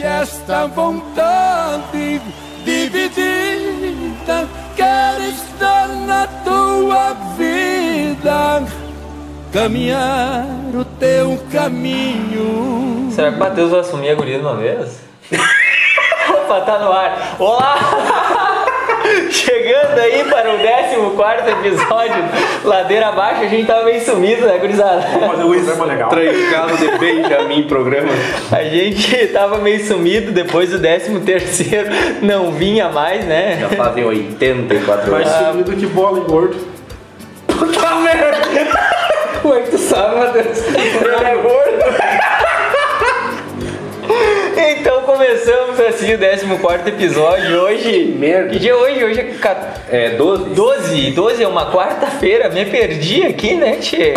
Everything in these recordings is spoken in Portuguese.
deixe esta vontade dividida. Quero estar na tua vida, caminhar o teu caminho. Será que Matheus vai assumir a guria de uma vez? Opa, tá no ar. Olá! Chegando aí para o 14 episódio, Ladeira Abaixo, a gente tava meio sumido, né, gurizada? Fazer um programa legal. Trancado de Benjamin programa. A gente tava meio sumido depois do 13 terceiro, não vinha mais, né? Já fazem 84 Mais anos. sumido que bola em gordo. Puta merda! Como é que tu sabe, Matheus? Ele é gordo. Então começamos assim o 14 episódio. Hoje. Merda. Que dia é hoje? Hoje é. ca- É 12? 12, 12 é uma quarta-feira, me perdi aqui, né, tchê?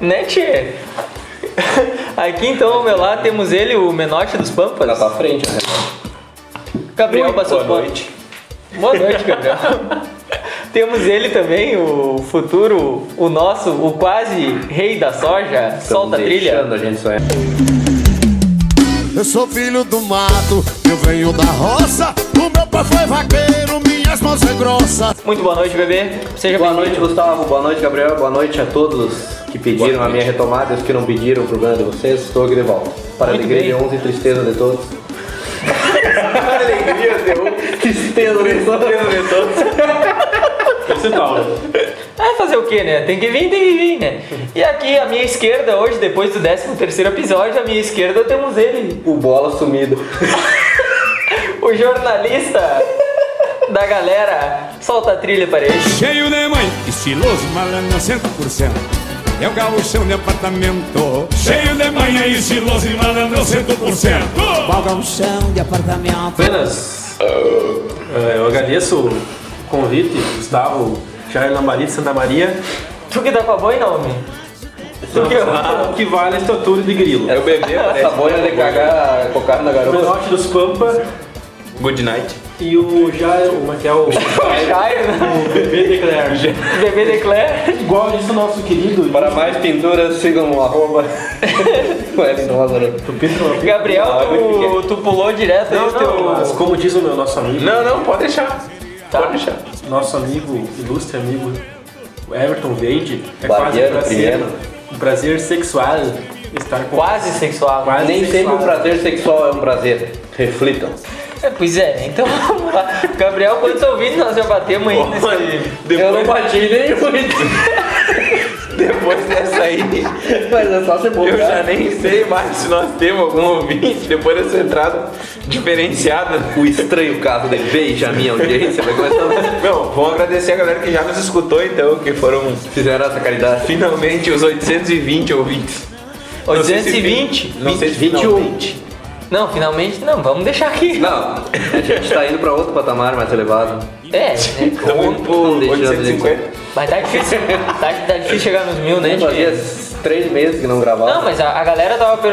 Né, tchê? Aqui então ao meu lado temos ele, o Menote dos Pampas. pra frente, né? Gabriel passou boa noite. Boa noite, Gabriel. temos ele também, o futuro, o nosso, o quase rei da soja. Solta a trilha. A gente sonhar. Eu sou filho do mato, eu venho da roça. O meu pai foi vaqueiro, minhas mãos é grossa. Muito boa noite, bebê. Seja Boa noite, Gustavo. Boa noite, Gabriel. Boa noite a todos que pediram a minha retomada e os que não pediram o programa de vocês. Estou aqui de volta. Para a Muito alegria bem. de uns e tristeza de todos. Para a alegria de uns, tristeza de todos. Esse tal. Ah, fazer o que, né? Tem que vir, tem que vir, né? E aqui à minha esquerda, hoje, depois do 13 terceiro episódio, à minha esquerda temos ele, O bola sumido. o jornalista da galera. Solta a trilha para ele. Cheio de mãe, estiloso, malandro 100%. É o gauchão de apartamento. Cheio de manhã, estiloso e malandro 100%. Qual gauchão de apartamento? Apenas eh, eu agradeço o convite, Gustavo Jair Lambari de Santa Maria. Tu que tá com a boina, homem? Tu que... O que vale a estatura de grilo. Era o bebê, essa boia de cagar cocado na O garota. Menote dos Pampa Good night. e o Jair, como é que é o, Jair, né? o bebê de Claire. Bebê Declare. Igual disse o nosso querido Para mais pinturas, sigam o arroba. Wellington Lázaro. Pedro Gabriel, Ah, tu, tu pulou direto aí Não, o teu... não, mas como diz o meu nosso amigo, Não, não, pode deixar. Tá. Nosso amigo, ilustre amigo, o Everton Veide, é quase um prazer, um prazer sexual estar com Quase sexual. Quase Nem sexual. sempre o prazer sexual é um prazer. Reflitam. É, pois é, então vamos lá. Gabriel, quantos ouvintes nós já batemos aí nesse... Eu não bati nem muito. Depois dessa aí, Mas é só você eu já nem sei mais se nós temos algum ouvinte depois dessa entrada diferenciada. O estranho caso de Benjamin audiência vai começar. Meu, vamos agradecer a galera que já nos escutou então, que foram Fizeram essa caridade. finalmente os 820 ouvintes. Não sei se 820? Não sei se 21. finalmente. Não, finalmente não, vamos deixar aqui. Não, a gente tá indo pra outro patamar mais elevado. É, né? Estamos indo pro deixando de 850. Mas tá difícil. Tá, tá difícil chegar nos mil, né? Fazia três meses que não gravava. Não, mas a, a galera tava. per-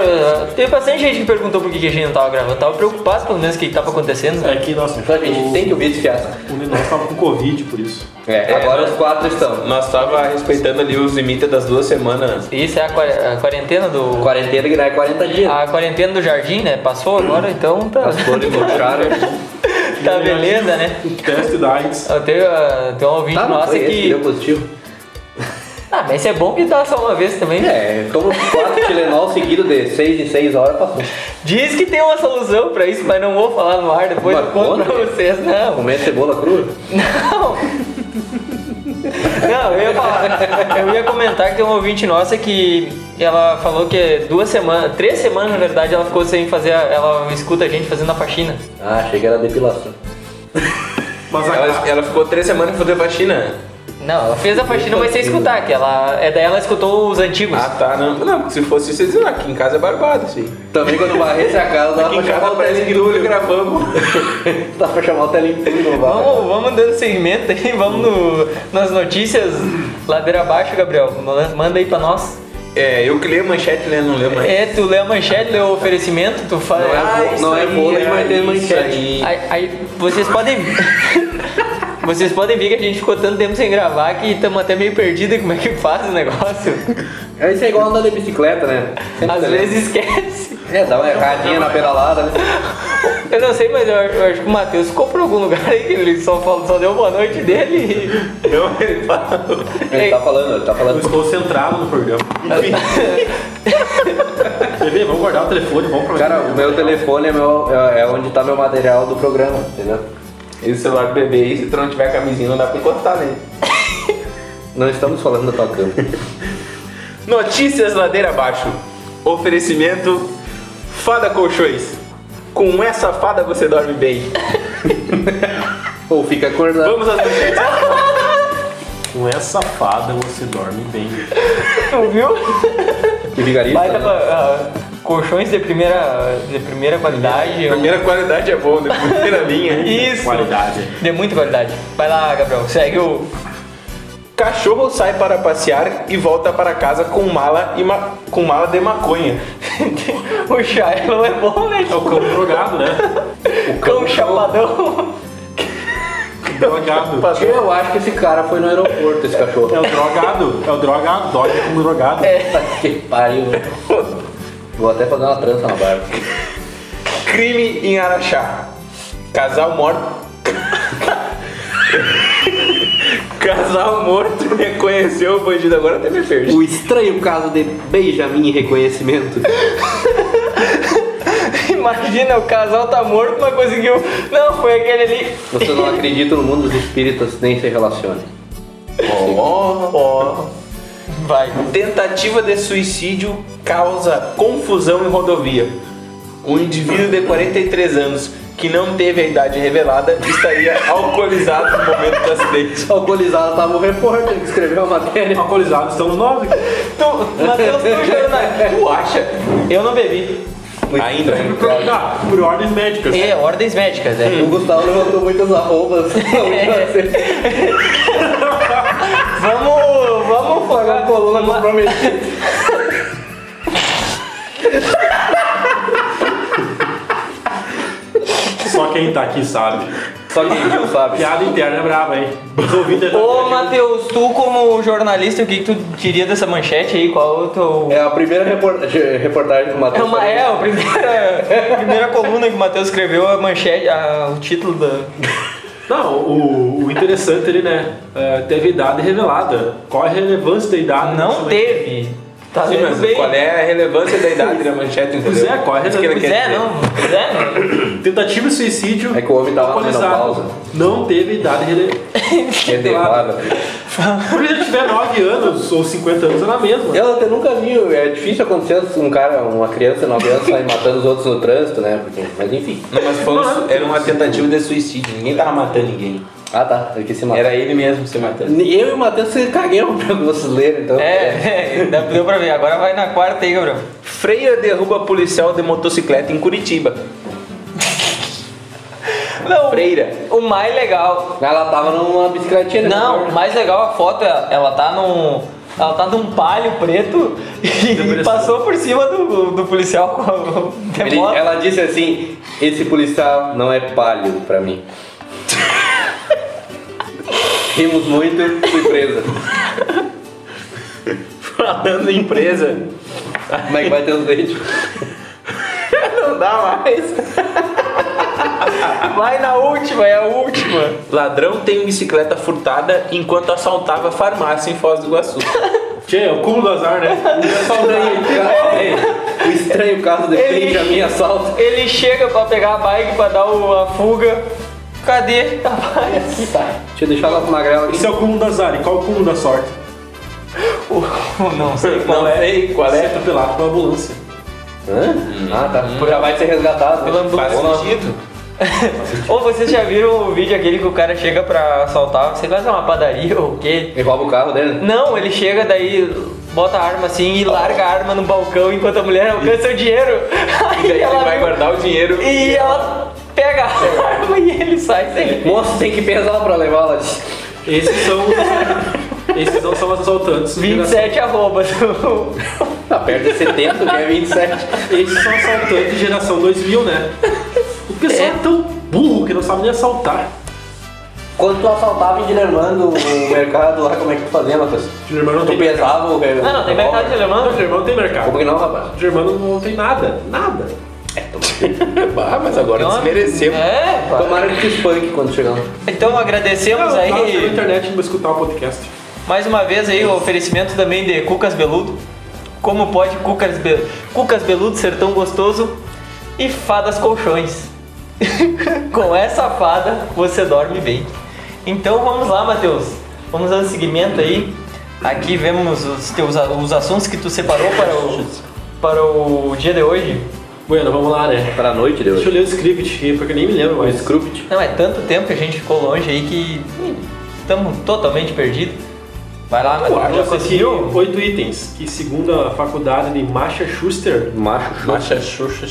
Teve bastante gente que perguntou por que que a gente não tava gravando. Tava preocupado pelo menos o que que tava acontecendo. É que, nossa, Então a gente tem que ouvir esse fiasco. o Neném tava com Covid, por isso. É, agora os quatro estão. Nós tava respeitando ali os limites das duas semanas. Isso é a, a quarentena do. Quarentena que dá 40 dias. A quarentena do jardim, né? Passou agora, então tá. As flores murcharam. tá beleza, né? O teste da AIDS. Eu tenho, uh, tem um ouvinte Tá, nossa esse que que. deu positivo. Ah, mas isso é bom que dá só uma vez também. né? É, toma quatro Tilenol seguido de 6 em 6 horas, passou. Diz que tem uma solução pra isso, mas não vou falar no ar, depois Mas eu conto pra vocês. Não, Comer cebola crua. não. Não, eu ia falar. Eu ia comentar que tem um ouvinte nossa que ela falou que duas semanas, três semanas na verdade, ela ficou sem fazer. a- Ela escuta a gente fazendo a faxina. Ah, achei que era depilação. Mas a, Ela, ela ficou três semanas fazendo faxina. Não, ela fez a faxina, mas sem escutar, que ela. É daí ela escutou os antigos. Ah tá, não. Não, se fosse isso, vocês aqui em casa é barbado, sim. Também quando varresse a casa, dá Aqui pra chamar o telempunho. gravamos. Dá pra chamar o bar. Vamos, vamos dando segmento aí, vamos no, nas notícias ladeira abaixo, Gabriel. Manda aí pra nós. É, eu que leio a manchete, né? Não leio mais. É, tu lê a manchete, lê o oferecimento, tu faz. Não é, Ah, isso não é aí, vôlei, mas isso manchete. aí. Aí, vocês podem. vocês podem ver que a gente ficou tanto tempo sem gravar que estamos até meio perdidos em como é que faz o negócio. É isso é igual andar de bicicleta, né? Sempre Às vezes esquece. É, dá uma erradinha na pedalada, né? Eu não sei, mas eu, acho- eu acho que o Matheus ficou por algum lugar aí que ele só, falou, só deu boa noite dele e. Não, ele fala. Ele tá falando, ele tá Eu falando. estou centrado no programa. Quer ver? Vamos guardar o telefone, vamos aproveitar. Cara, o meu telefone é, meu, é é onde tá meu material do programa, entendeu? Esse celular do bebê aí, se tu não tiver camisinha, não dá pra encostar nele. Não estamos falando da tua cama. Notícias Ladeira Abaixo. Oferecimento Fada Colchões. Com essa fada você dorme bem. Ou fica acordado. Vamos às manchetes. Com essa fada você dorme bem. Tu viu? E vigarista. Baita, né? ah, colchões de primeira, de primeira qualidade. Primeira qualidade é boa, né? Primeira linha. Isso. Qualidade. De muita qualidade. Vai lá, Gabriel. Segue o. Cachorro sai para passear e volta para casa com mala, e ma- com mala de maconha. o Shiloh é bom, né? É o cão drogado, né? O cão chapadão. Drogado. Eu acho que esse cara foi no aeroporto, esse cachorro. É o drogado. É o drogado. Dog como drogado. Puta que pariu. Vou até fazer uma trança na barba. Crime em Araxá. Casal morto. Casal morto reconheceu o bandido. Agora até me perdi. O estranho caso de Benjamin reconhecimento. Imagina, o casal tá morto, mas conseguiu. Não, foi aquele ali. Você não acredita no mundo dos espíritas, nem se relacione. Ó. Ó. Vai. Tentativa de suicídio causa confusão em rodovia. Um indivíduo de 43 anos que não teve a idade revelada estaria alcoolizado no momento do acidente. Alcoolizado tava o repórter que escreveu a matéria. Alcoolizados estamos nós aqui. Tu, Matheus, tu acha? Eu não bebi. Ainda. Ah, por ordens médicas. É, ordens médicas, né? O Gustavo levantou muitas arrobas. Vamos, vamos focar Coluna comprometida. Só quem tá aqui sabe. Só quem viu sabe. Piada interna é braba, hein? Os Ô, Matheus, tu como jornalista, o que, que tu diria dessa manchete aí? Qual é o teu... É a primeira repor- reportagem do É, Matheus. uma, é a primeira, a primeira coluna que o Matheus escreveu, a manchete, a- o título da... Não, o, o interessante ele, né? é, teve idade revelada. Qual a relevância da idade? Não teve. Tá Sim, mas bem. qual é a relevância da idade da manchete, entendeu? Pois é, qual é a ele Pois é, não. Pois é, né? Tentativa de suicídio. É que o homem tava na menopausa. Não teve idade rele- revelada. Revelada. Porque se ele tiver 9 anos ou 50 anos, é na mesma. Eu até nunca vi, é difícil acontecer um cara, uma criança de 9 anos sair matando os outros no trânsito, né? Porque, mas enfim. Não, mas foi um- era uma tentativa de suicídio. Ninguém tava matando ninguém. Ah tá. Era ele mesmo se matando. Eu e o Matheus se caguemos pra vocês lerem, então. É, é, deu pra ver. Agora vai na quarta aí, Gabriel. Freira derruba policial de motocicleta em Curitiba. Não, Freira. o mais legal... Ela tava numa bicicletinha, né? Não, o mais legal a foto, é- ela tá num... Ela tá num palio preto e passou por cima do, do policial com a Ele- ela disse assim: esse policial não é palio pra mim. Rimos muito, fui presa. Falando em empresa. Como é que vai ter os dentes? Não dá mais. Vai na última, é a última. Ladrão tem bicicleta furtada enquanto assaltava farmácia em Foz do Iguaçu. Tchê, é o cúmulo do azar, né? O estranho caso de Ele- Benjamin assalto. Ele chega pra pegar a bike pra dar o- a fuga. Cadê a bike? Deixa eu deixar ela com magrela aqui. Esse é o cúmulo do azar. E qual é o cúmulo da sorte? Não sei qual Não é. sei qual Ser é. atropelado pela ambulância. Hã? Ah, tá. Já vai ser resgatado. Pela né? ambulância. Faz sentido. Ou vocês já viram o vídeo aquele que o cara chega pra assaltar, você vai fazer uma padaria ou o quê? E rouba o carro dele. Não, ele chega daí, bota a arma assim e larga a arma no balcão enquanto a mulher alcança o dinheiro. E daí ele vai guardar o dinheiro. E ela pega a arma e ele sai sem. Moço, tem que pesar pra levá-la. Esses são os, esses não são os assaltantes. 27 arrobas. Tá perto de 70, que é 27. Esses são assaltantes de geração 2000, né? O pessoal é, tão burro que não sabe nem assaltar. Quando tu assaltava em Dilermando o mercado lá, como é que tu fazia, Matheus? Germano não Tu tem pesava o Não, não, tem mercado de. Não, Germano tem mercado. Como que não, rapaz? Germano não tem nada, nada. Ah, mas agora Então, desmerecemos. É, pá. Tomara que espanque quando chegar. Então agradecemos Eu tava na aí internet pra escutar o podcast. mais uma vez aí o oferecimento também de Cucas Beludo. Como pode Cucas, Be... Cucas Beludo ser tão gostoso? E fadas colchões. Com essa fada você dorme bem. Então vamos lá, Matheus. Vamos dando seguimento aí. Aqui vemos os teus os assuntos que tu separou para o, para o dia de hoje. Bueno, vamos lá, né? Pra noite de Deixa eu ler o script aqui, porque eu nem me lembro O mais. Scrupt. Não, é tanto tempo que a gente ficou longe aí que estamos totalmente perdidos. Vai lá, Matheus. Já conseguiu? oito itens que, segundo a faculdade de Massachusetts, Schuster, Macho. Macha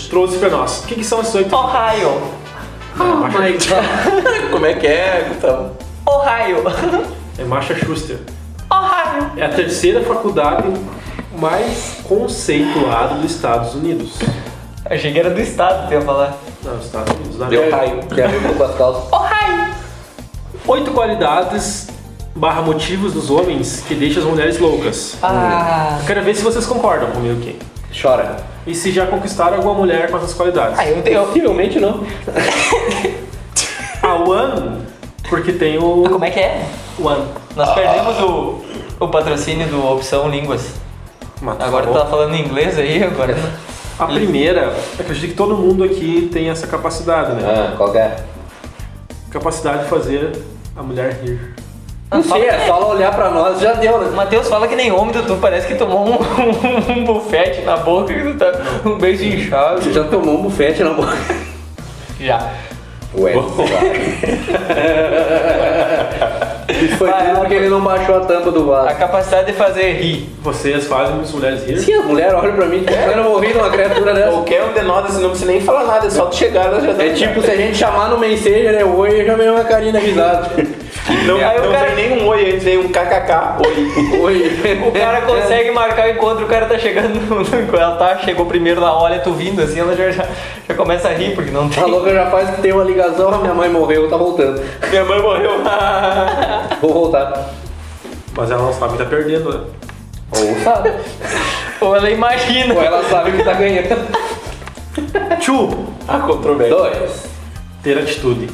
trouxe pra nós. O que, que são esses oito? Ohio. Oh my god. Como é que é, Gustavo? Ohio. É Massachusetts. Ohio. É a terceira faculdade mais conceituada dos Estados Unidos. Achei que era do estado que ia falar. Não, os Estados Unidos. Na Deu verdade. raio. Tem a ver com as calças. Oito qualidades barra motivos dos homens que deixam as mulheres loucas. Ah. Eu quero ver se vocês concordam comigo aqui. Chora. E se já conquistaram alguma mulher com essas qualidades. Ah, eu tenho. Possivelmente não. A One, porque tem o Como é que é? One. Nós perdemos o, o patrocínio do Opção Línguas. Mas, Agora tu tá falando inglês aí, agora. A primeira, acredito que todo mundo aqui tem essa capacidade, né? Ah, qual que é? Capacidade de fazer a mulher rir. Não sei, é só ela olhar pra nós já deu, né? Matheus fala que nem homem, tu parece que tomou um, um bufete na boca e tu tá um beijo inchado. Você já tomou um bufete na boca? Já. Ué. Isso foi Vai, tudo porque ele não baixou a tampa do A vaso. capacidade de fazer rir. Vocês fazem as mulheres rir? Sim, as mulheres olham pra mim, tipo, eu não vou rir de uma criatura dessa. Qualquer um de nós, assim, não precisa nem falar nada, é só tu chegar, ela já dá É tipo se a gente chamar no Messenger, né? Oi, eu já veio uma carinha risada. Não, Aí o não cara- vem nem um oi antes, vem um kkk, oi. Oi. O cara consegue marcar o encontro, o cara tá chegando no. Ela tá, chegou primeiro lá, olha tu vindo assim, ela já, já, já começa a rir, porque não tem. A louca já faz que tem uma ligação, a minha mãe morreu, tá voltando. Minha mãe morreu. Vou voltar. Mas ela não sabe que tá perdendo, né? Ou sabe. Ou ela imagina. Ou ela sabe que tá ganhando. Two, A controvérsia. Dois. ter atitude.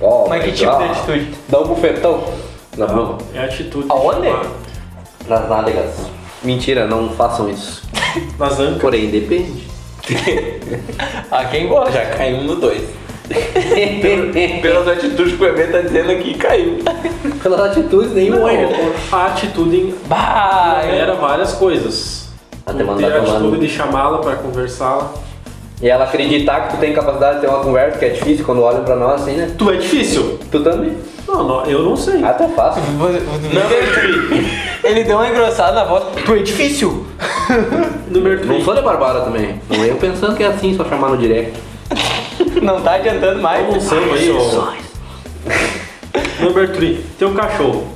Oh, Mas que tipo de atitude? Dá um bufetão. Na mão. é atitude. Aonde? Nas nádegas. Mentira, não façam isso. Nas ancas. Porém, depende. Ah, quem gosta? Já caiu no 2. Pelas atitudes que o Eber tá dizendo aqui, caiu. Pelas atitudes, nenhum Não, oi. a atitude Bah, eu- era várias coisas. Até a atitude de chamá-la para conversar. E ela acreditar que tu tem capacidade de ter uma conversa, que é difícil quando olham pra nós assim, né? Tu é difícil? Tu também? Não, não, eu não sei. Ah, tá fácil. Ele deu uma engrossada na voz. Tu é difícil. Número Não 3. sou de Barbara também. Não eu pensando que é assim, só chamar no direct. Não tá adiantando mais. um samba aí, ó. Número 3. Tem um cachorro.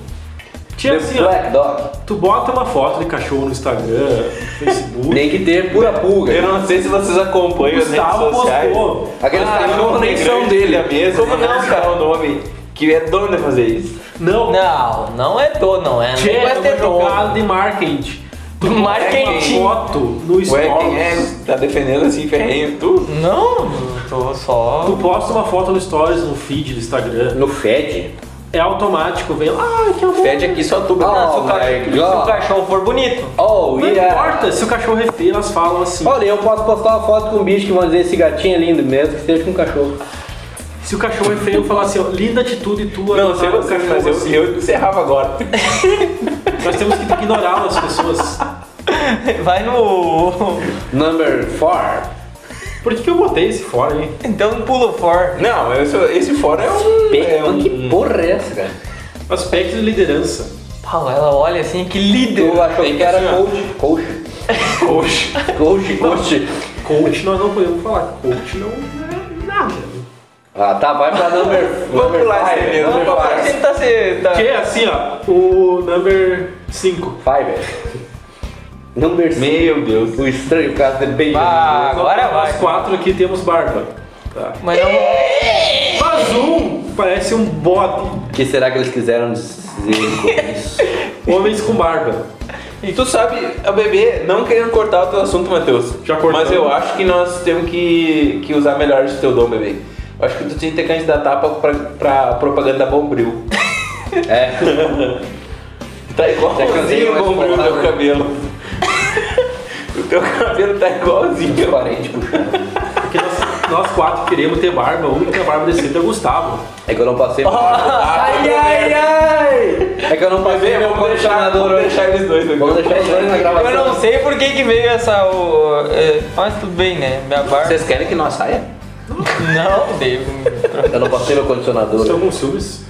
Tinha The assim, ó. Black Dog. Tu bota uma foto de cachorro no Instagram, Facebook. Tem que ter pura pulga. Eu não sei se vocês acompanham as redes Gustavo sociais. postou. Aqueles Ah, cachorros não, nem tem são dele. da mesa. Como não, cara? o nome. Que é dono de fazer isso. Não, Não, não é dor, não é. Tchê, Nem é vai ter jogada de marketing. Tu Marketing. uma foto no Ué, quem é? Stories. Tá defendendo assim, ferrenho? Tu? Não, tô só. Tu posta uma foto no Stories, no feed do Instagram. No Fed. É automático, vem lá, ah, que amor. Fede aqui só tu. Não, se, Oh o cachorro, my se o cachorro for bonito. Oh, Não yeah. importa, se o cachorro é feio, elas falam assim. Olha, eu posso postar uma foto com um bicho que vão dizer esse gatinho é lindo mesmo, que esteja com um cachorro. Se o cachorro é feio, eu falo assim, ó, linda atitude tua. Não, um você, cachorro mas eu, assim. eu encerrava agora. Nós temos que ignorar as pessoas. Vai no. Number 4. Por que, que eu botei esse fora aí? Então pula for. Não, esse, esse fora é um. É um Que porra é essa, cara? Aspecto de liderança. Pau, ela olha assim, que líder. Tu achou Tem que era assim, coach? Coach. Coxa. Coach, coach. Coach nós não podemos falar. Coach não é nada. Ah, tá, vai pra number Vamos number pular esse mesmo, vamos se. Tá... Que é assim, ó, o number 5. Five. Number 5. Meu Deus. O estranho caso de beijo. Ah, agora Nós vai. quatro aqui temos barba. Tá. Mas não. Mas um parece um bode. que será que eles quiseram dizer com isso? Homens com barba. E tu sabe, a bebê, não querendo cortar o teu assunto, Matheus. Já cortamos. Mas eu acho que nós temos que, que usar melhor esse teu dom, bebê. Eu acho que tu tinha que ter candidatar pra, pra, pra propaganda da Bombril. É, Tá igualzinho o Bombril, o falar, teu né? cabelo. Teu cabelo tá igualzinho. parente puxando. Porque nós, nós quatro queremos ter barba. O único que tem barba decente é o Gustavo. É que eu não passei. Ai, ai, ai! É que eu não passei meu condicionador vamos hoje. deixar eles dois. Vamos deixar os dois na Eu gravação. não sei por que que veio essa. O, é, mas tudo bem, né? Minha barba. Vocês querem que nós saia? Não, devo. Eu não passei meu condicionador. Estão com ciúmes.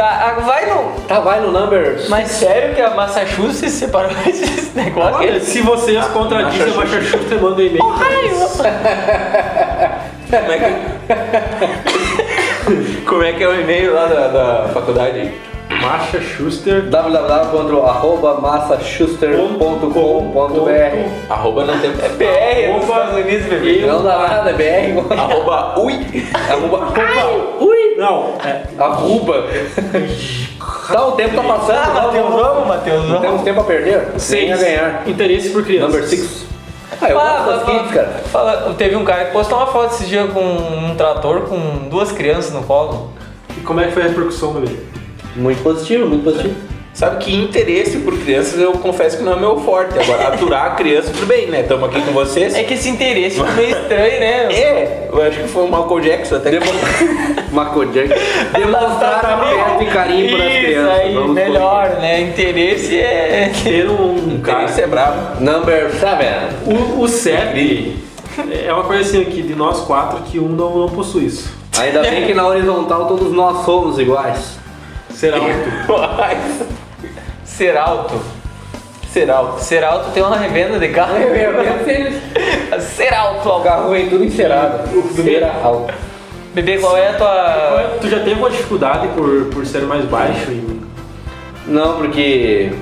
Tá, ah, vai no. Tá, vai no number. Mas sério que a Massachusetts separou esse negócio? Olha, se vocês contradizem a Massachusetts, manda um e-mail. pra. Como é que... Como é que é o e-mail lá da, da faculdade? Masha Schuster. www.massachuster.com.br Arroba não tem... É BR nos Estados Unidos, bebê. Não dá nada, é BR. Arroba ui. Arroba. Não, é. Arroba. Tá, o tempo tá passando. Ah, Matheus, vamos, Matheus, Não vamos. temos tempo a perder. Nem a ganhar. Interesse por crianças. Number 6. Ah, eu Fala, gosto das fala, kids, cara. fala, teve um cara que postou uma foto esse dia com um trator com duas crianças no colo. E como é que foi a repercussão, bebê? Muito positivo, muito positivo. Sabe que interesse por crianças eu confesso que não é meu forte. Agora, aturar a criança, tudo bem, né? Estamos aqui com vocês. É que esse interesse ficou meio estranho, né? É, eu acho que foi o Michael Jackson até. Michael Jackson. Demonstrar afeto e carinho para as Isso crianças. aí, Vamos melhor, né? Interesse é. Ter um cara. Interesse é bravo. Number 7. O, o CEP é uma coisa assim aqui de nós quatro que um não, não possui isso. Ainda bem que na horizontal todos nós somos iguais. Será alto. Ser alto. Ser alto. Ser alto tem uma revenda de carro. Ser alto, O carro vem tudo encerado. Cera alto. Bebê, qual é a tua. Tu já teve uma dificuldade por, por ser mais baixo e Não, porque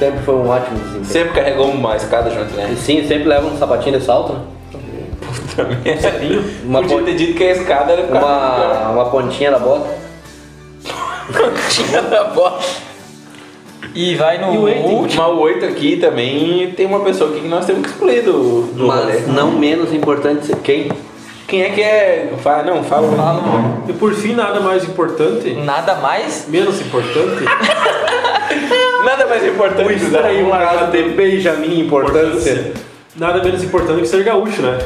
sempre foi um ótimo desempenho. Sempre carregou uma escada junto, né? Sim, sempre leva um sapatinho de salto, né? Cepinho? Uma, Podia pon- ter dito que a escada era uma, uma pontinha da bota. Tinha da bola. E vai no E o último. Mas o 8 aqui também tem uma pessoa aqui que nós temos que excluir do, do rolê. Mas não menos importante quem? Quem é que é. Fala, não, fala. Fala, E por fim, nada mais importante, Nada mais? menos importante, Nada mais importante dar um caso de Benjamin importância. nada menos importante que ser gaúcho, né?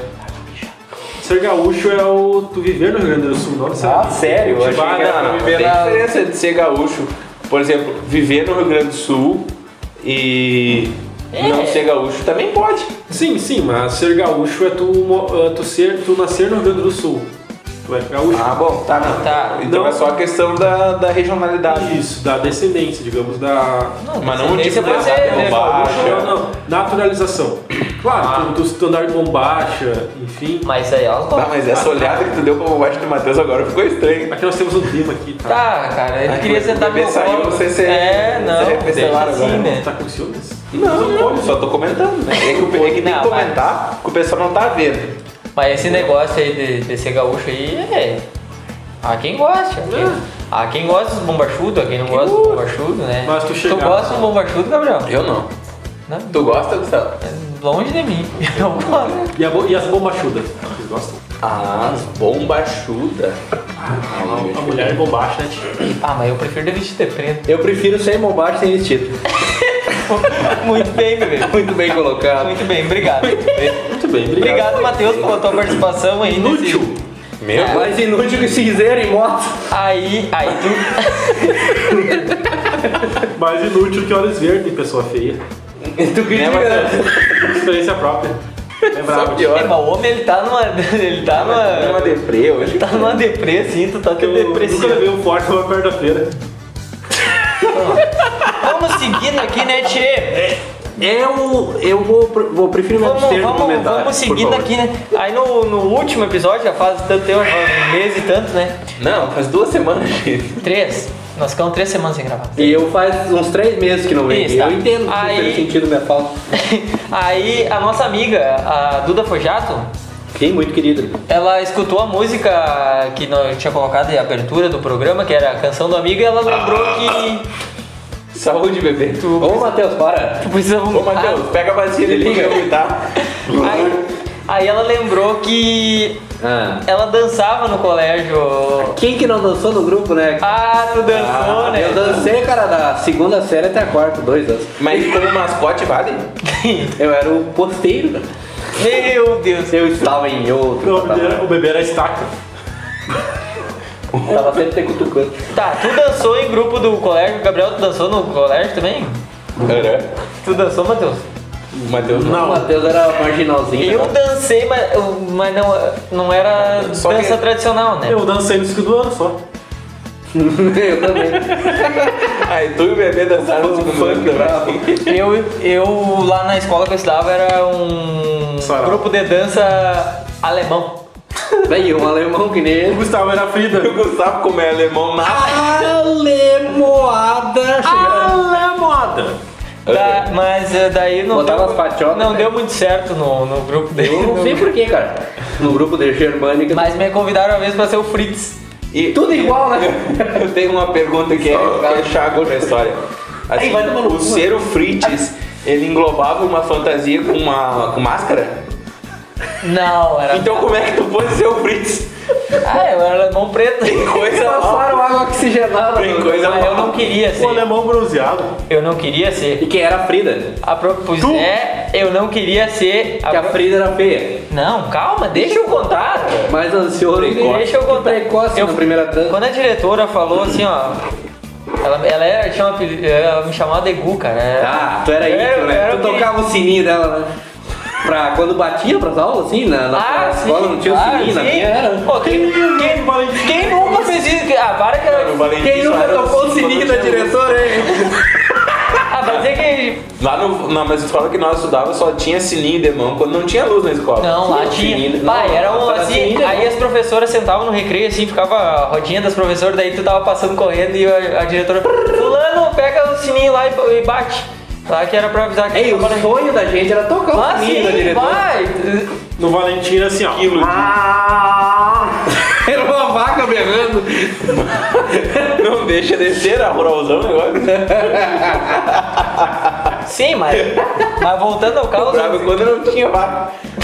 Ser gaúcho é o tu viver no Rio Grande do Sul, não Ah, sério? Eu achei que era não, Tem diferença de ser gaúcho. Por exemplo, viver no Rio Grande do Sul e É. não ser gaúcho também pode. Sim, sim, mas ser gaúcho é tu, é tu, ser, tu nascer no Rio Grande do Sul. Tu é gaúcho. Ah, bom, tá. Não. Tá. Então Não. é só a questão da, da regionalidade. Isso, da descendência, digamos, da. Mas não descendência tipo pode da ser, né? bombacha. Não, não, naturalização. Claro, tu, tu, tu bombacha, enfim. Mas isso aí é umas Tá, mas essa olhada que tu deu pra bombacha do Matheus agora ficou estranho. Aqui nós temos um clima aqui, tá? Tá, cara, ele Ai, queria sentar meu saiu, colo. você se- É, não, arrependeu deixa agora, assim, né? Tá com ciúmes? Não, não, só tô comentando, né? É que, o- é que tem que Não, mas- comentar que o pessoal não tá vendo. Mas esse negócio aí de, de ser gaúcho aí é. Há quem gosta. Quem, há quem gosta dos bombachudos, há quem não gosta dos bombachudos, né? Mas tu chegar- gosta de um bombachudo, Gabriel? Eu não. Não? Tu gosta, Gustavo? É Longe de mim. Eu gosto. E, a bo- e as bombachudas? Vocês gostam? Ah, bombachuda. A, a mulher de bombacha, né? tio? Ah, mas eu prefiro de vestido de preto. Eu prefiro sem bombacha sem vestido. Muito bem, bebê. Muito bem colocado. Muito bem, obrado. Muito bem, obrigado. Obrigado, Matheus, pela tua participação aí. nesse- Inútil! Meu Deus. Mais inútil que cinzeiro em moto. Aí, aí tu. Mais inútil que olhos verdes, pessoa feia. Tu critica, né? Experiência própria. É Só brabo. É, mas o homem ele tá numa. Ele tá Numa numa. deprê hoje. Tá numa deprê assim, tu tá tendo Eu nunca depressivo. levei um forte numa quarta-feira. Vamos seguindo aqui, né, Tchê? Eu, eu vou, vou prefiro me Vamos, do vamos, comentário. vamos seguindo aqui, né? Aí no, no último episódio, já faz tanto tempo, um mês e tanto, né? Não, faz duas semanas, gente. Três. Nós ficamos três semanas sem gravar. E eu faz uns três meses que não venho. Isso, tá. Eu entendo que Aí- tem sentido minha falta. Aí a nossa amiga, a Duda Fojato, Sim, muito querido. Ela escutou a música que nós tinha colocado em abertura do programa, que era a canção do amigo, e ela lembrou que Saúde, bebê. Ô, Matheus, para. tu precisa Ô. Matheus, pega a vacina e liga, tá? Aí, aí ela lembrou que Ah. ela dançava no colégio. Quem que não dançou no grupo, né? Ah, tu dançou, né? Eu dancei, cara, da segunda série até a quarta, dois anos. Mas como mascote vale? Eu era o posteiro, cara. Meu Deus. Eu estava em outro. O bebê, patamar. o bebê era estaca. Tava sempre te cutucando. Tá, tu dançou em grupo do colégio. Gabriel, tu dançou no colégio também? Era. Tu dançou, Matheus? O Matheus não. O Matheus era marginalzinho. Eu cara. dancei, mas, mas não, não era Só dança tradicional, né? Eu dancei no segundo ano só. eu também. Aí tu e o bebê dançaram no segundo ano também. Eu, eu lá na escola que eu estudava era um Sarau. grupo de dança alemão. Daí, um alemão que nem O ele. Gustavo era Frida. O Gustavo, como é alemão, nada. Alemoada. Alemoada. Da- mas eh, daí não Botava deu, não né? deu muito certo no, no grupo dele. Eu não sei porquê, cara. No grupo de Germânica. Mas me convidaram uma vez pra ser o Fritz. E Tudo igual, né? eu tenho uma pergunta que é, que é chaga pra história. Assim, Aí vai o ser o Fritz, ele englobava uma fantasia com uma com máscara? Não, era. Então como é que tu pode ser o Fritz? Ah, eu era alemão preto. Tem coisa Passaram água oxigenada. Tem coisa Mas eu não queria O ser. alemão bronzeado. Eu não queria ser. E quem era a Frida? A pro... Pois é, eu não queria ser. Que a Frida era feia. Não, calma, deixa eu contar. Mais ansioso. Deixa eu contar. Precoce Eu- na primeira. Quando a diretora falou assim, ó. Ela, ela, era, tinha uma, ela me chamava de Gu, cara. Ah, tu era Eu- isso, né? eu Tu tocava o sininho dela, né? Pra quando batia pras aulas, assim, na, na Ah, escola sim, não tinha o claro, sininho, na sim. minha era. Pô, quem, quem, quem nunca fez isso? Ah, para que O Valentim Quem nunca tocou o assim sininho da diretora, hein? Ah, mas é que. Lá no, na mas escola que nós estudava só tinha sininho de mão quando não tinha luz na escola. Não, lá tinha. sininho. Pai, Não, era um era assim. Aí as professoras sentavam no recreio, assim, ficava a rodinha das professoras, daí tu tava passando correndo e a, a diretora. Fulano, pega o sininho lá e, e bate. Lá que era pra avisar que. Ei, o sonho da gente era tocar o Ah, sininho da sim, diretora. vai! No Valentim era assim, ó. Era uma vaca berrando. Não deixa de ser a ruralzão agora. Sim, mas. Mas voltando ao caos. Bravo quando não tinha vaca.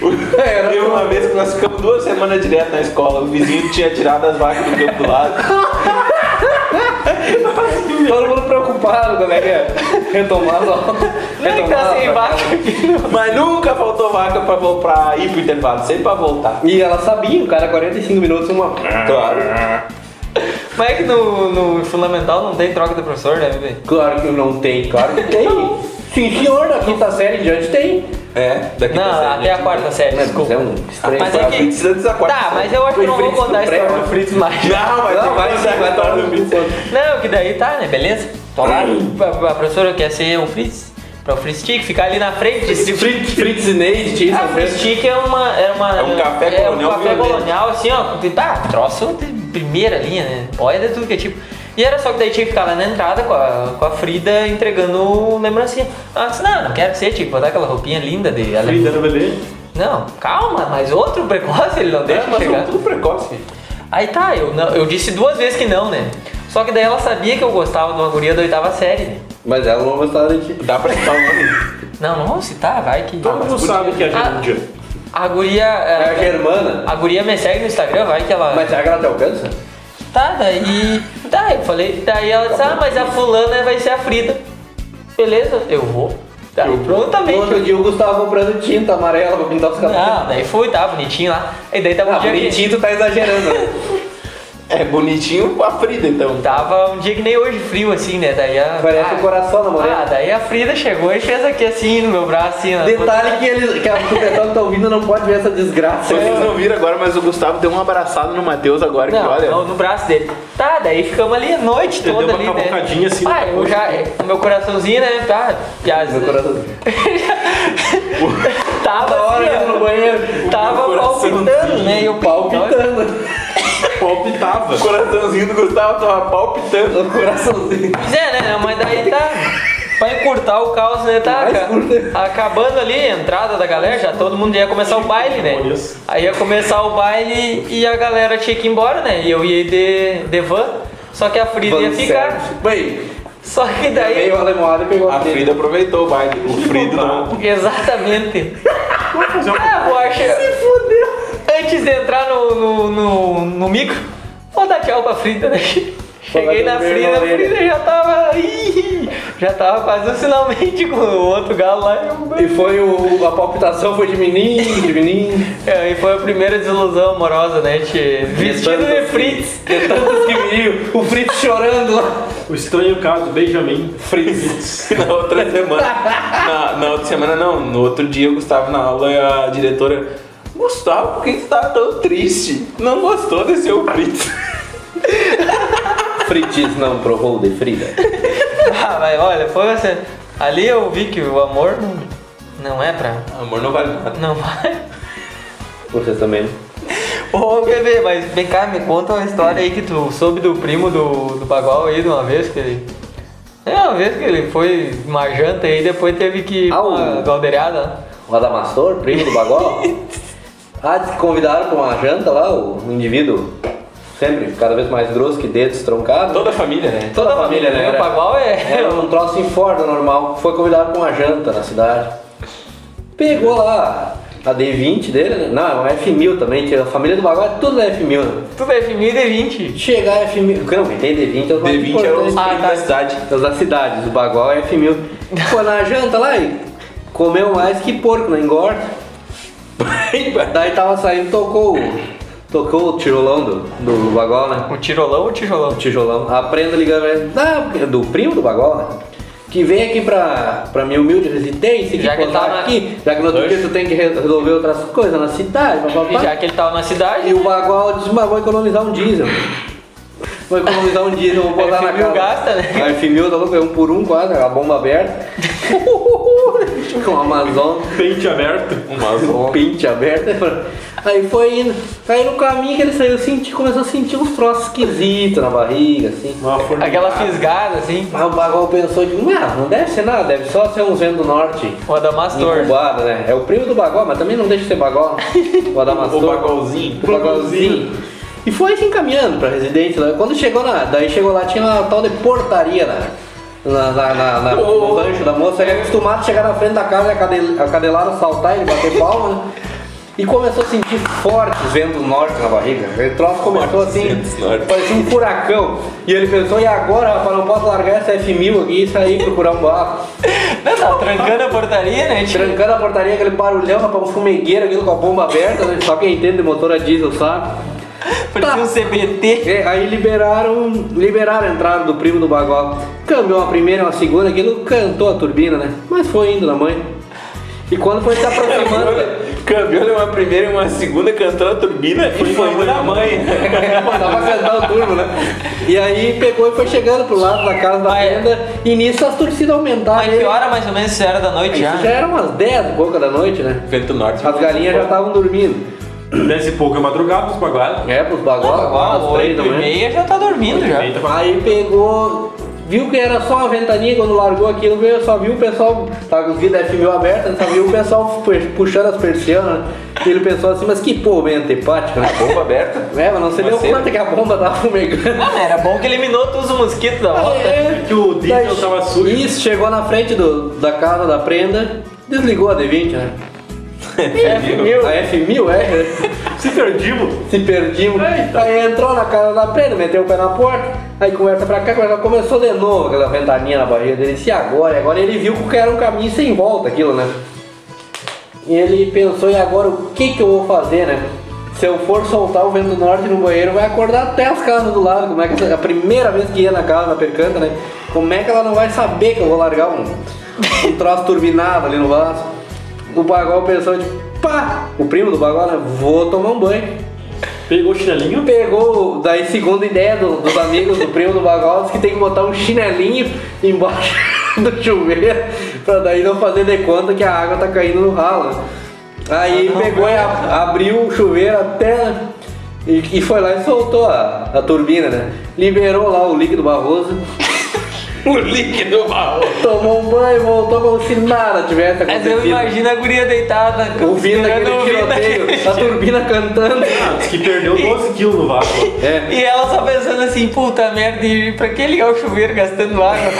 Teve uma vez que nós ficamos duas semanas direto na escola. O vizinho tinha tirado as vacas do campo do lado. Todo mundo preocupado é é. Retomar as aulas. Não é tá sem vaca. Mas nunca faltou vaca pra, pra ir pro intervalo, sempre pra voltar. E ela sabia, o cara 45 minutos uma. Claro. Mas é que no, no fundamental não tem troca de professor, né, bebê? Claro que não tem, claro que tem. Sim, senhor, da quinta série em diante tem. É, daqui Não, pra até a quarta série, Mas desculpa. é um estranho. Mas é Pra que- Fritz antes da quarta Tá, mas eu acho que eu não vou Fritz contar a do história né? do Fritz mais. Não, mas Não, vai sim, vai estar no Fritz. Não, que daí tá, né? Beleza? Tô lá, a, a professora quer ser o Fritz. Pra o Fritz Tick ficar ali na frente. Se Fritz, Fritz Neide tinha Ah, Fritz Tick é uma. É, uma, É um café é colonial um café colonial, assim, ó. Tá, troço de primeira linha, né? Olha de tudo que é tipo. E era só que daí tinha que ficar lá na entrada com a, com a Frida entregando lembrancinha. Ela disse, não, não quero ser, que botar aquela roupinha linda de alemão. Frida no bebê. Não, calma, mas outro precoce ele não deixa É, mas chegar. são tudo precoce. Aí tá, eu, não, eu disse duas vezes que não, né? Só que daí ela sabia que eu gostava de uma guria da oitava série, né? Mas ela não gostava de ti. Dá pra citar o nome? Não, não vamos citar, vai que. Todo mundo sabe que é Ah. Gerúndia. A guria. É a ela- Germana. a guria me segue no Instagram, vai que ela. Mas será que ela te alcança? Tá, daí. Tá, eu falei. Daí ela disse, ah, mas a fulana vai ser a Frida. Beleza, eu vou. Tá, No prontamente. outro dia o Gustavo comprando tinta amarela pra pintar os cabelos. Não, daí fui, tá, bonitinho lá. E daí tava um Ah, dia que. bonitinho tu tá exagerando. É bonitinho a Frida, então. Tava um dia que nem hoje frio assim, né? Daí a. Parece ah, o coração na morena. Ah, daí a Frida chegou e fez aqui assim no meu braço, assim, ó. Detalhe que, eles, que a- que o pessoal que tá ouvindo não pode ver essa desgraça. Vocês não viram agora, mas o Gustavo deu um abraçado no Matheus agora, que Não, olha. não, no braço dele. Tá, daí ficamos ali a noite Ele toda deu uma ali, né? assim Ah, eu já. O meu coraçãozinho, né? Tá. Já, Meu coração. tava Da hora assim, ó, no banheiro. Tava coraçãozinho. palpitando, né? E o Palpitando. Palpitava. O coraçãozinho do Gustavo tava palpitando. O coraçãozinho. Pois é, né? Mas daí tá. Pra encurtar o caos, né? Tá acabando ali a entrada da galera, já todo mundo ia começar o baile, né? Aí ia começar o baile e a galera tinha que ir embora, né? E eu ia ir de, de van, só que a Frida ia Van ficar. service. Bem, Só que daí. veio a lemoada e pegou A dele. Frida aproveitou o baile. O Frida não. Exatamente. Ah. Se fudeu. Antes de entrar no, no, no, no micro, vou dar tchau pra Frida, né? Cheguei na Frida, a. Frida já tava. Ih, já tava quase finalmente com o outro galo lá. E foi o. A palpitação foi diminuindo, diminuindo. É, e foi a primeira desilusão amorosa, né? Tchê? Vestido de Fritz. De tantos que viu, o Fritz chorando lá. O estranho caso do Benjamin Fritz. Na outra semana. Na, na outra semana não. No outro dia o Gustavo na aula e a diretora. Gustavo, por que você tá tão triste? Não gostou de ser o Fritz. Fritz não provou de Frida. Ah, mas olha, foi assim. Ali eu vi que o amor não, não é pra. Amor não vale nada. Não vai. Vocês também. Ô bebê, mas vem cá, me conta uma história aí que tu soube do primo do, do Bagual aí de uma vez que ele. É, uma vez que ele foi uma janta aí depois teve que ir Ah, com uma o- galdeirada. O Adamastor, primo do Bagual. ah, que convidaram pra uma janta lá, o indivíduo sempre cada vez mais grosso que dedos troncados. Toda a família, né? Toda a família, né? O Bagual é. Era um troço em Ford normal. Foi convidado pra uma janta na cidade. Pegou lá a D20 dele, né? Não, é um F1000 também. tinha- A família do Bagual é tudo F1000, né? Tudo é FMI de 20. Chegar a F1000. Não, tem D20 é os mais D20 era os. Ah, tá. da cidade. Os da cidade, o Bagual é F1000. Foi na janta lá e comeu mais que porco, não engorda. Daí tava saindo, tocou, o- tocou o tijolão do, do Bagual, né? O tirolão ou o tijolão? O tijolão. A prenda ligando ah, do primo do Bagual, né? Que vem aqui pra, pra minha humilde residência, que Já que ele tá na- aqui, já que no outro dia tu tem que re- resolver outras coisas na cidade, E já que ele tava na cidade, E o Bagual disse, mas vou economizar um diesel. Vou economizar um diesel, vou botar na F1000 casa. gasta, né? A F1000 tá louco, é um por um quase, a bomba aberta. Com o Amazon, Pente aberto. Uma um pinte aberto. Aí foi indo. Aí no caminho que ele saiu, senti, começou a sentir uns troços esquisitos na barriga, assim. Aquela fisgada assim, Aí o Bagual pensou, de, não, não deve ser nada, deve só ser um vento do norte. o Adamastor. Incubado, né? É o primo do Bagual, mas também não deixa de ser Bagual. O Adamastor. O bagulzinho. O Bagualzinho. E foi se encaminhando pra residência. né? Quando chegou na. Daí chegou lá, tinha uma tal de portaria na. Na, na, na, na- no rancho da moça, ele é acostumado a chegar na frente da casa e a cadel- a cadelada saltar e bater palma, né? E começou a sentir fortes ventos norte na barriga. O troço começou assim, parecia um furacão. E ele pensou, e agora, rapaz, não posso largar essa F1000 aqui e sair procurar um barco. Tá trancando a portaria, né? tio? Trancando a portaria, aquele barulhão, rapaz, um fumegueiro, aquilo com a bomba aberta, né? só quem entende de motor a diesel sabe. Parecia um CBT. É, aí liberaram, liberaram a entrada do primo do Bagual. Câmbio uma primeira e uma segunda, aquilo cantou a turbina, né? Mas foi indo na mãe. E quando foi se aproximando, Cambiou uma primeira e uma segunda, cantou a turbina e foi indo na mãe. tava cantando o turbo, né? E aí pegou e foi chegando pro lado da casa da Mas- venda, e nisso as torcidas aumentaram. Mas que hora mais ou menos isso era da noite já? Isso já era umas 10 e pouca da noite, né? Vento norte. As galinhas já estavam dormindo. Dez e pouco é madrugada pros baguados. É, pros Uau, às três da e manhã. meia já tá dormindo já. Eita, Aí pegou, viu que era só uma ventania, quando largou aquilo, veio, só viu o pessoal, tava com os vidros F1000 abertos, só viu o pessoal pu- puxando as persianas. E ele pensou assim, mas que porra bem antipática, né? Bomba aberta. É, mas não se deu Mas conta que a bomba tava fumegando. Ah, era bom que eliminou todos os mosquitos da volta. É, que o diesel tava sujo. Isso, chegou na frente do, da casa da prenda, desligou a D20, né? F1000. A F1000, é. Se perdimos. Se perdimos. Aí entrou na casa da prenda, meteu o pé na porta, aí conversa pra cá, conversa, começou de novo aquela ventaninha na barriga dele. E agora? E agora ele viu que era um caminho sem volta aquilo, né? E ele pensou, e agora o que que eu vou fazer, né? Se eu for soltar o vento norte no banheiro, vai acordar até as casas do lado. Como é que a primeira vez que ia na casa, na percanta, né? Como é que ela não vai saber que eu vou largar um, um troço turbinado ali no vaso? O Bagual pensou de pá, o primo do Bagual, né? Vou tomar um banho. Pegou o chinelinho. Pegou, daí segunda ideia do- dos amigos do primo do Bagual, que tem que botar um chinelinho embaixo do chuveiro pra daí não fazer de conta que a água tá caindo no ralo. Aí pegou e a- abriu o chuveiro até e, e foi lá e soltou a, a turbina, né? Liberou lá o líquido barroso. O líquido marrom. Tomou um banho, voltou como se nada tivesse Mas eu acontecido. imagino a guria deitada, Ouvindo aquele tiroteio, daquele a turbina cantando. Ah, que perdeu 12 quilos no vácuo. É. E ela só pensando assim, puta merda, e pra que ligar o chuveiro gastando água?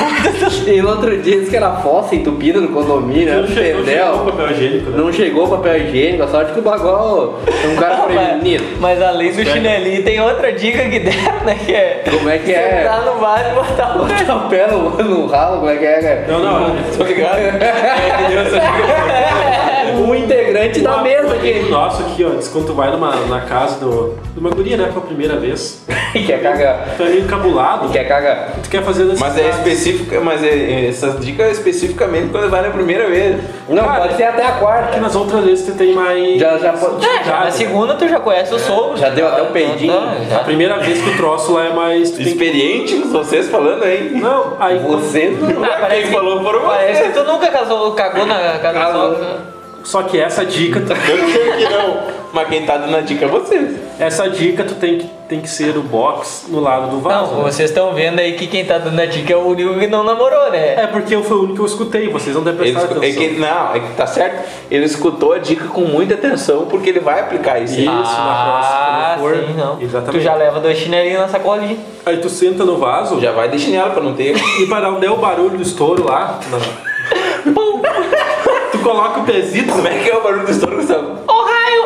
E no outro dia disse que era fossa entupida no condomínio, Não um chegou, não chegou papel higiênico, né? Não chegou papel higiênico, a sorte que o bagulho é um cara prevenido. mas, mas além do chinelinho, tem outra dica que deram, né? Que é Como é que é? sentar no bar e botar o Botar o pé no, no ralo, como é que é, cara? Não, não, Tô ligado? É, que deu essa dica. Um integrante da mesa aqui. Nosso aqui, ó, diz que quando tu vai numa, na casa do, de uma guria, né, pela primeira vez, quer cagar. tu é meio encabulado, Quer cagar. tu quer fazer Mas é específica, mas é, é, essas dicas é especificamente quando vai na primeira vez. Não, Cara, pode ser até a que quarta. nas outras vezes tu tem mais... Já, já pode. É, já na segunda tu já conhece o sogro. Já deu até um peidinho. Tá, A já. primeira vez que o troço lá é mais... Experiente, vocês falando aí. Não, aí... Você Ah, parece Quem que, falou foram parece vocês. que tu nunca casou, cagou na casa. Só que essa dica, Eu sei que não. Mas quem tá dando a dica é vocês. essa dica tu tem que, tem que ser o box no lado do vaso. Não, né? vocês estão vendo aí que quem tá dando a dica é o único que não namorou, né? É porque eu fui o único que eu escutei, vocês não devem prestar escu- é atenção. que, não, é que tá certo. Ele escutou a dica com muita atenção porque ele vai aplicar isso. Isso, ah, na próxima, quando for. sim, não. Exatamente. Tu já leva dois chinelinhos na sacolinha. Aí tu senta no vaso Já vai de chinelo pra não ter. e para não der o barulho do estouro lá, na- Pum! Tu coloca o pezito, Como é que é o barulho do estouro, Gustavo? Ô raio!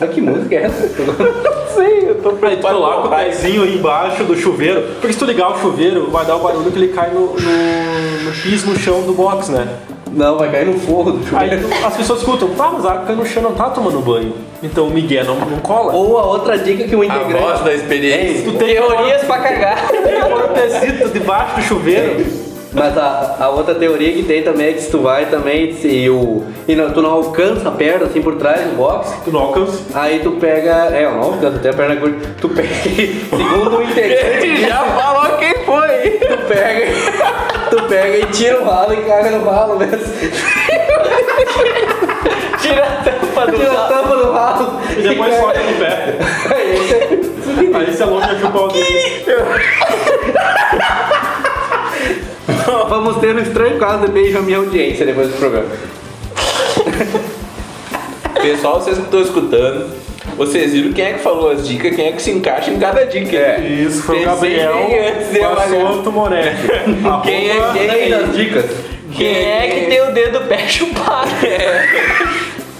Ah, que música é essa? Não sei, eu tô Aí tu preocupado coloca com o pezinho aí embaixo do chuveiro. Porque se tu ligar o chuveiro, vai dar o barulho que ele cai no, no, no piso, no chão do box, né? Não, vai cair no forro do Aí chuveiro. tu- as pessoas escutam, tá, mas a água cai no chão, não tá tomando banho. Então o Miguel não, não cola. Ou a outra dica que o A integrante. voz da experiência. Tu tem Teorias pra cagar. tem que pôr o pezito debaixo do chuveiro. Mas a, a outra teoria que tem também é que se tu vai também e, o, e não, tu não alcança a perna assim por trás do box, Tu não alcança. aí tu pega. É, eu não alcança até a perna curta. Tu pega. Segundo o integrante, Ele já falou quem foi. tu pega. Tu pega e tira o ralo e caga no ralo mesmo. Tira a tampa do Tira a ralo. tampa do ralo. E depois soca no pé. Aí você- é louco de chupar o dedo. Vamos ter um estranho caso de beijo à minha audiência depois do programa. Pessoal, vocês que estão escutando, vocês viram quem é que falou as dicas, quem é que se encaixa em cada dica. É. Isso, foi o Gabriel. Passoto Moretti. Quem é quem? Daí das dicas. Quem é que tem o dedo pé chupado?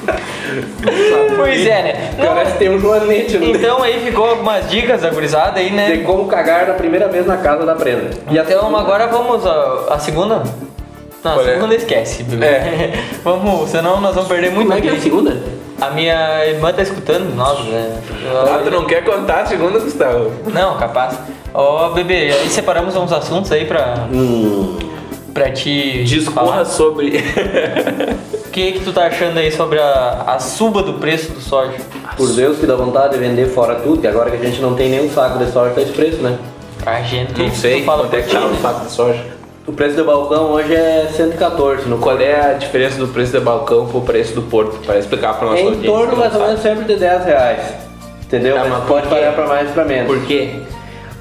Pois é, né? Não, Parece tem um joanete no então aí ficou algumas dicas da gurizada aí, De né? como cagar da primeira vez na casa da prenda. E Então agora vamos a, a segunda? Não, a é? segunda esquece, bebê. É. vamos, senão nós vamos perder muito Como é que é a tempo. segunda? A minha irmã tá escutando nós, né? Ah, tu não quer contar a segunda, Gustavo? Não, capaz. Ó, bebê, aí separamos uns assuntos aí pra, Hum. pra te Discorra falar. sobre. O que que tu tá achando aí sobre a, a suba do preço do soja? Por Deus que dá vontade de vender fora tudo, que agora que a gente não tem nenhum saco de soja tá esse preço, né? A gente Não sei tu fala quanto é que tá no né? saco de soja. O preço do balcão hoje é 114 no Qual é a diferença do preço do balcão pro preço do porto? Para explicar pra nossa É em audiência. torno mais ou menos sempre de 10 reais. Entendeu? Tá, mas mas pode variar pra mais e pra menos. Por quê?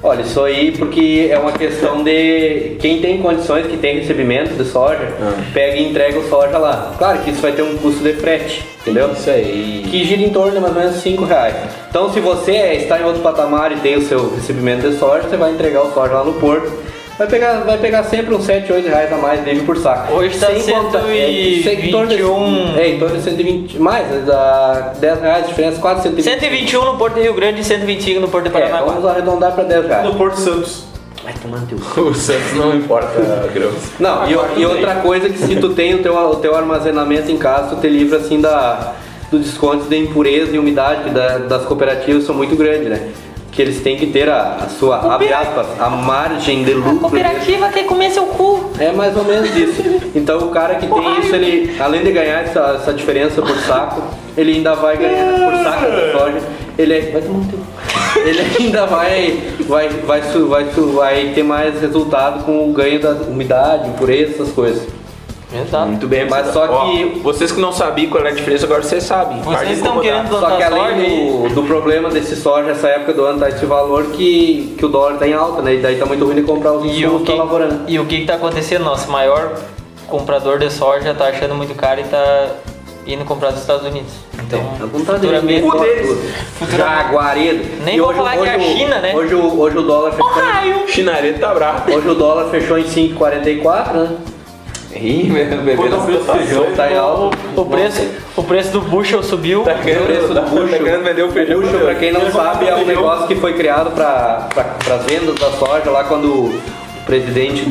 Olha, isso aí porque é uma questão de quem tem condições, que tem recebimento de soja, Ah. pega e entrega o soja lá. Claro que isso vai ter um custo de frete, entendeu? Isso aí. que gira em torno de mais ou menos 5 reais. Então, se você está em outro patamar e tem o seu recebimento de soja, você vai entregar o soja lá no porto. Vai pegar, vai pegar sempre uns 7, 8 reais a mais livre por saco. Hoje tá é, em torno de- 121. É, em torno de 120. Mais, né, dá 10 reais de diferença, quase 120. 121 no Porto de Rio Grande e 125 no Porto de É, Paranaguá. vamos arredondar para 10 reais. No Porto Santos. Vai tomar no teu. O Santos não importa, Grãos. Não, e, e outra coisa que se tu tem o teu, o teu armazenamento em casa, tu te livra assim da, do desconto de impureza e umidade, que da- das cooperativas são muito grandes, né? Que eles têm que ter a, a sua, abre aspas, a margem de lucro. Cooperativa quer comer seu cu. É mais ou menos isso. Então o cara que tem isso, ele, além de ganhar essa, essa diferença por saco, ele ainda vai ganhar por saco de soja. Ele é- vai. Ele ainda vai, vai, vai, vai, su- vai ter mais resultado com o ganho da umidade, impureza, essas coisas. Exato. Muito bem, Mas só que- Ó, vocês que não sabiam qual é a diferença, agora vocês sabem. Vocês estão incomodar. querendo Só plantar que soja além do, do problema desse soja, essa época do ano tá esse valor que, que o dólar tá em alta, né? E daí tá muito ruim de comprar os E o, insumos que que, tá e o que que tá acontecendo? Nosso maior comprador de soja tá achando muito caro e tá indo comprar dos Estados Unidos. Então, A vontade deles futuramente... mesmo, futuramente- Jaguaredo. Nem E vou hoje- falar que hoje é a o- China, né? Hoje, o- hoje o dólar fechou. em- Chinareto tá bravo. Hoje o dólar fechou em 5,44, né? Ih, bebê Quanto nas ao preço do feijão? Tá em alta. O, o preço, o preço do bushel subiu. Tá querendo, preço do bucho. tá querendo vender o feijão. Bucho, pra quem não sabe, é um negócio que foi criado para as vendas da soja lá quando o presidente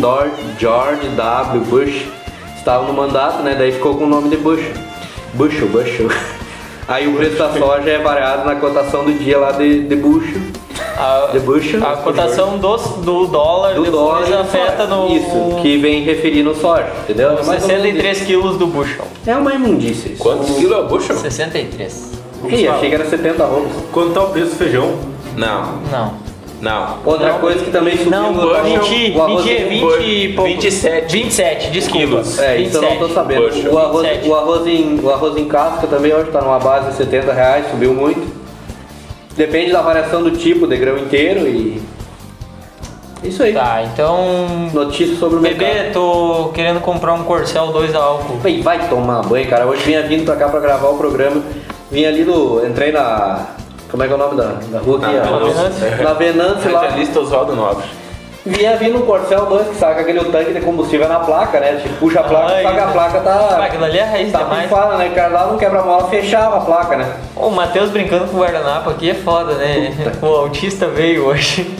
George W. Bush estava no mandato, né? Daí ficou com o nome de Bush. Bushel, Bushel. Aí o preço da soja é variado na cotação do dia lá de, de bucho. A, bushel. a cotação do, do dólar do depois dólar afeta no... Isso, que vem referindo o soja, entendeu? É mais ou menos 63 quilos do bushel. É uma imundícia isso. Quantos quilos é o bucho? 63. Ih, achei que era 70 rolos. Quanto tá o preço do feijão? Não, Não. não. Outra Não. coisa que também subiu Não, no arroz- 20, o arroz 20, 20 e pouco. 27. 27, desculpa. Quilos. É, isso eu não tô 27. sabendo. Bushel. O arroz, 27. o, arroz em, o arroz em casca também hoje está numa base de 70 reais, subiu muito. Depende da variação do tipo de grão inteiro e. Isso aí. Tá, então... Notícia sobre o mercado. Bebê, tô querendo comprar um Corcel 2 a álcool. Bem, vai tomar banho, cara. Hoje vinha vindo pra cá pra gravar o programa. Vim ali no. Entrei na. Como é que é o nome da, da rua aqui? Na Venâncio. Na Venâncio lá. Radialista Oswaldo Nobre. Vinha vindo um Corcel 2 que saca aquele tanque de combustível na placa, né? Tipo, puxa a placa, Ah, que a placa Ah, tá. aquilo ali é raiz Tá demais. pifada, né? O cara lá no quebra-mola fechava a placa, né? O Matheus brincando com o guardanapo aqui é foda, né? O autista veio hoje.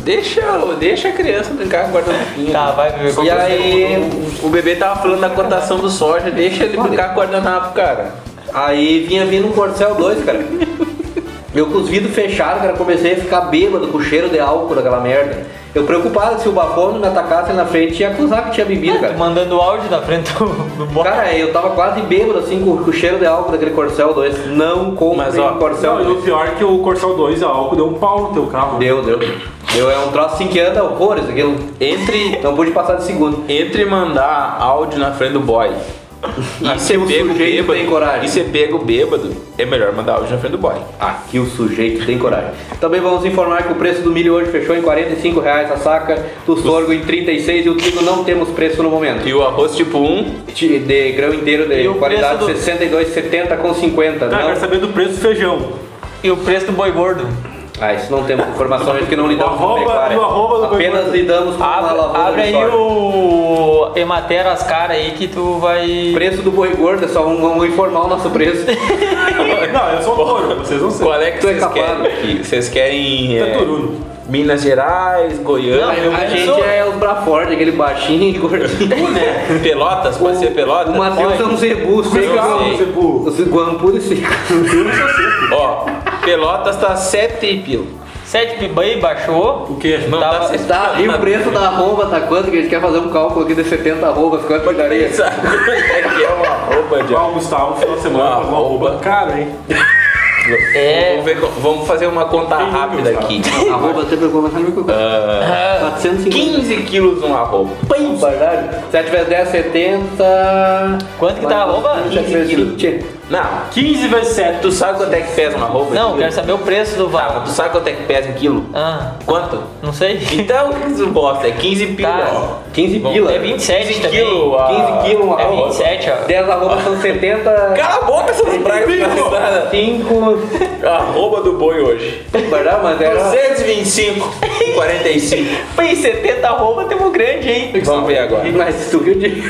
Deixa, deixa a criança brincar com guardanapinho. Tá, vai beber. E aí. O, o bebê tava falando da cotação do soja, deixa ele brincar com guardanapo, cara. Aí vinha vindo um Corcel 2, cara. Eu com os vidros fechados, cara, comecei a ficar bêbado com o cheiro de álcool daquela merda. Eu preocupado se o bafone me atacasse na frente, ia acusar que tinha bebido, cara. Mandando áudio da frente do, do box. Cara, eu tava quase bêbado assim com, com o cheiro de álcool daquele Corcel 2. Não comprem Mas, ó, um Corcel Não, e 2. o pior é que o Corcel 2 a álcool deu um pau no teu carro. Deu, deu. Deu, é um troço assim que anda horrores aquilo. Entre, Não pude passar de segundo. entre mandar áudio na frente do boy e Aqui ser o pego sujeito bêbado, tem coragem. e ser pego bêbado, é melhor mandar áudio na frente do boy. Aqui o sujeito tem coragem. Também vamos informar que o preço do milho hoje fechou em 45 reais a saca, do sorgo em 36 e o trigo não temos preço no momento. E o arroz tipo 1, De, de grão inteiro de E qualidade do- 62,70 com 50. Cara, eu quero Não. saber do preço do feijão. E o preço do boi gordo. Ah, isso não temos informações que não lidamos O com arroba- pecuária. o arroba do Apenas boi- lidamos com a Abre, lavoura abre aí o Emater as caras aí que tu vai. Preço do boi gordo, é só vamos, vamos informar o nosso preço. Não, eu sou touro, vocês não sei. qual é que Tu é vocês capado. querem aqui? Vocês querem é. Minas Gerais, Goiânia, a gente é os Braford, aquele baixinho e gordinho. né? Pelotas, pode ser Pelotas? O Matheus é um zebu, seco. Sei. você burro. O e seco. Ó, Pelotas tá 7 e pila. 7 piba aí, baixou. O quê? Não tá sete Tá, e o preço da arroba tá quanto? Que a gente quer fazer um cálculo aqui de 70 arrobas, quanto que daria? É que é uma roupa de o Gustavo, final de semana, Uma arroba. cara, hein? É. Vamos, ver, vamos fazer uma conta rápida aqui. Arroba sempre começando a me colocar. Ah, 450. 15 quilos um arroba. Pãe, verdade. 7 vezes 10, 70. Quanto que tá a arroba? 7 vezes 20. Não, 15 vezes 7. tu sabe quanto é que pesa uma arroba? Não, Quilo? quero saber o preço do Tá, vaso. tu sabe quanto é que pesa um quilo? Ah, Quanto? não sei. Então, o que tu bosta? É 15 pila. Tá. 15 Bom, pila. É 27 15 também. quilos, ah. 15 quilos uma É arroba. 27, ó. 10 arrobas são 70. Cala a boca, seus desgraçadas. 5. Arroba do boi hoje. Verdade, mas era. 225 e 45. Pô, em 70 arroba temos grande, hein? Vamos ver agora. Mas tu viu de.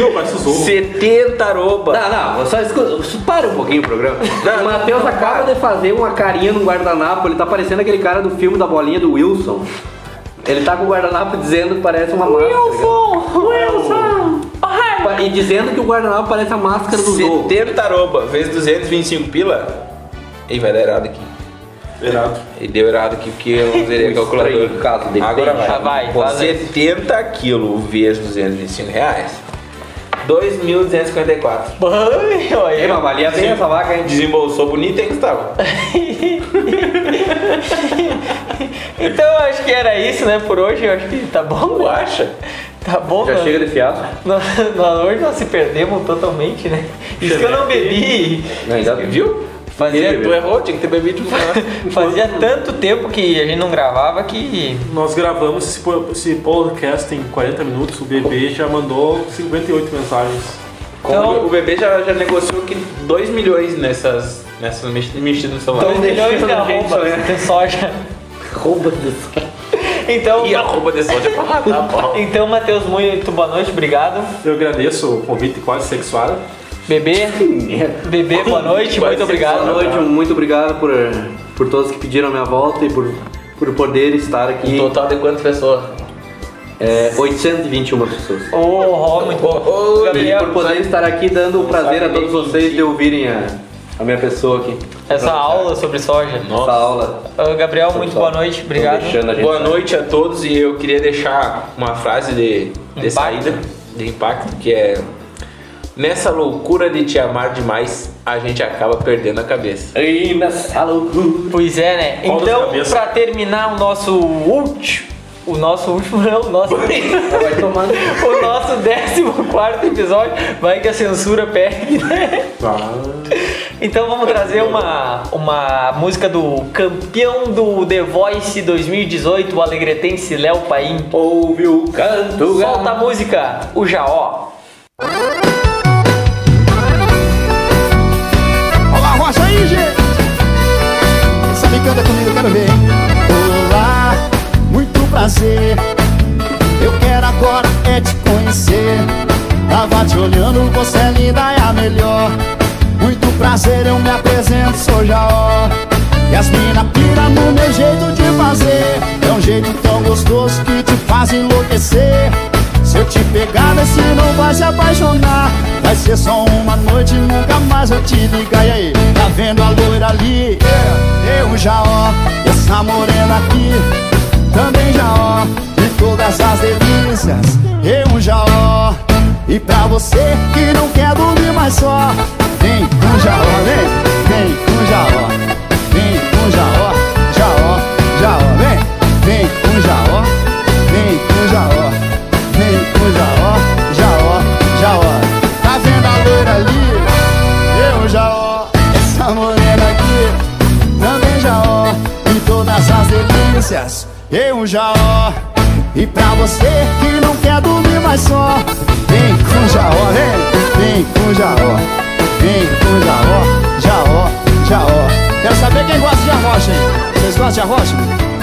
O Zorro. 70 arroba. Não, não, só escuta, para um pouquinho o programa. o Matheus acaba de fazer uma carinha no guardanapo, ele tá parecendo aquele cara do filme da bolinha do Wilson. Ele tá com o guardanapo dizendo que parece uma máscara. Wilson! Pa- E dizendo que o guardanapo parece a máscara do Zorro. 70 arroba vezes 225 pila. Ih, vai dar errado aqui. Errado. E deu errado aqui porque eu não zerei a calculadora. Caso de Agora vai. Ah, vai, Pô, faz aí. 70 quilos vezes 225 reais. 2.254. Ai, Ei, olha. mas valia bem essa vaca, hein? Desembolsou bonito, hein, Gustavo? Então acho que era isso, né, por hoje. Eu acho que tá bom. Tu acha? Tá bom, Já nós- chega de nós, nós hoje nós se perdemos totalmente, né? Isso que eu não bebi. Não, ainda Viu? Fazia, Tu errou, tinha que ter bebido mais. fazia tanto tempo que a gente não gravava que. Nós gravamos esse, po- esse podcast em 40 minutos, o bebê já mandou 58 mensagens. Então- o bebê já, já negociou que 2 milhões nessas, nessas mex- mexidas no celular. Dois milhões de arroba de soja. Rouba disso. Então, E a roupa de soja pra matar, pau. então Matheus, muito boa noite, obrigado. Eu agradeço o convite quase sexual. Bebê, bebê, boa noite, Quase muito obrigado. Boa noite, muito obrigado por, por todos que pediram a minha volta e por, por poder estar aqui. Um total de quantas pessoas? É, 821 pessoas. Ô, Ró, muito bom. E Gabriel, por poder estar aqui dando o prazer a todos vocês de ouvirem a, a minha pessoa aqui. essa aula sobre soja. Essa aula. Ô, Gabriel, muito boa noite, obrigado. Boa noite a todos e eu queria deixar uma frase de, de Impacto. saída, de impacto, que é Nessa loucura de te amar demais, a gente acaba perdendo a cabeça. E nessa loucura. Pois é, né? Qual Então, pra terminar o nosso último. O nosso último, não, o nosso. Vai tomando. o nosso 14 episódio. Vai que a censura pegue, né? Então vamos trazer uma, uma música do campeão do The Voice 2018, o alegretense Léo Paim. Ouve o canto. Solta a música, o Jaó. Aí, gente! Sabe canta comigo, eu quero ver. Olá, muito prazer. Eu quero agora é te conhecer. Tava te olhando, você é linda, é a melhor. Muito prazer, eu me apresento, sou Jaó. E as mina pira no meu jeito de fazer. É um jeito tão gostoso que te faz enlouquecer. Se eu te pegar, vê se não vai se apaixonar. Vai ser só uma noite, nunca mais eu te ligar. E aí, tá vendo a loira ali? Eu já ó, essa morena aqui. Também já ó, e todas as delícias. Eu já ó, e pra você que não quer dormir mais só. Vem com ó, vem, vem com já ó. Vem com já ó, já ó, já ó, vem Vem com já ó, vem com já ali? Eu Jaó Essa morena aqui Também Jaó E todas as delícias Eu Jaó E pra você que não quer dormir mais só Vem com Jaó, vem Vem com Jaó Vem com Jaó, Jaó, Jaó Quero saber quem gosta de arrocha aí Vocês gostam de arrocha?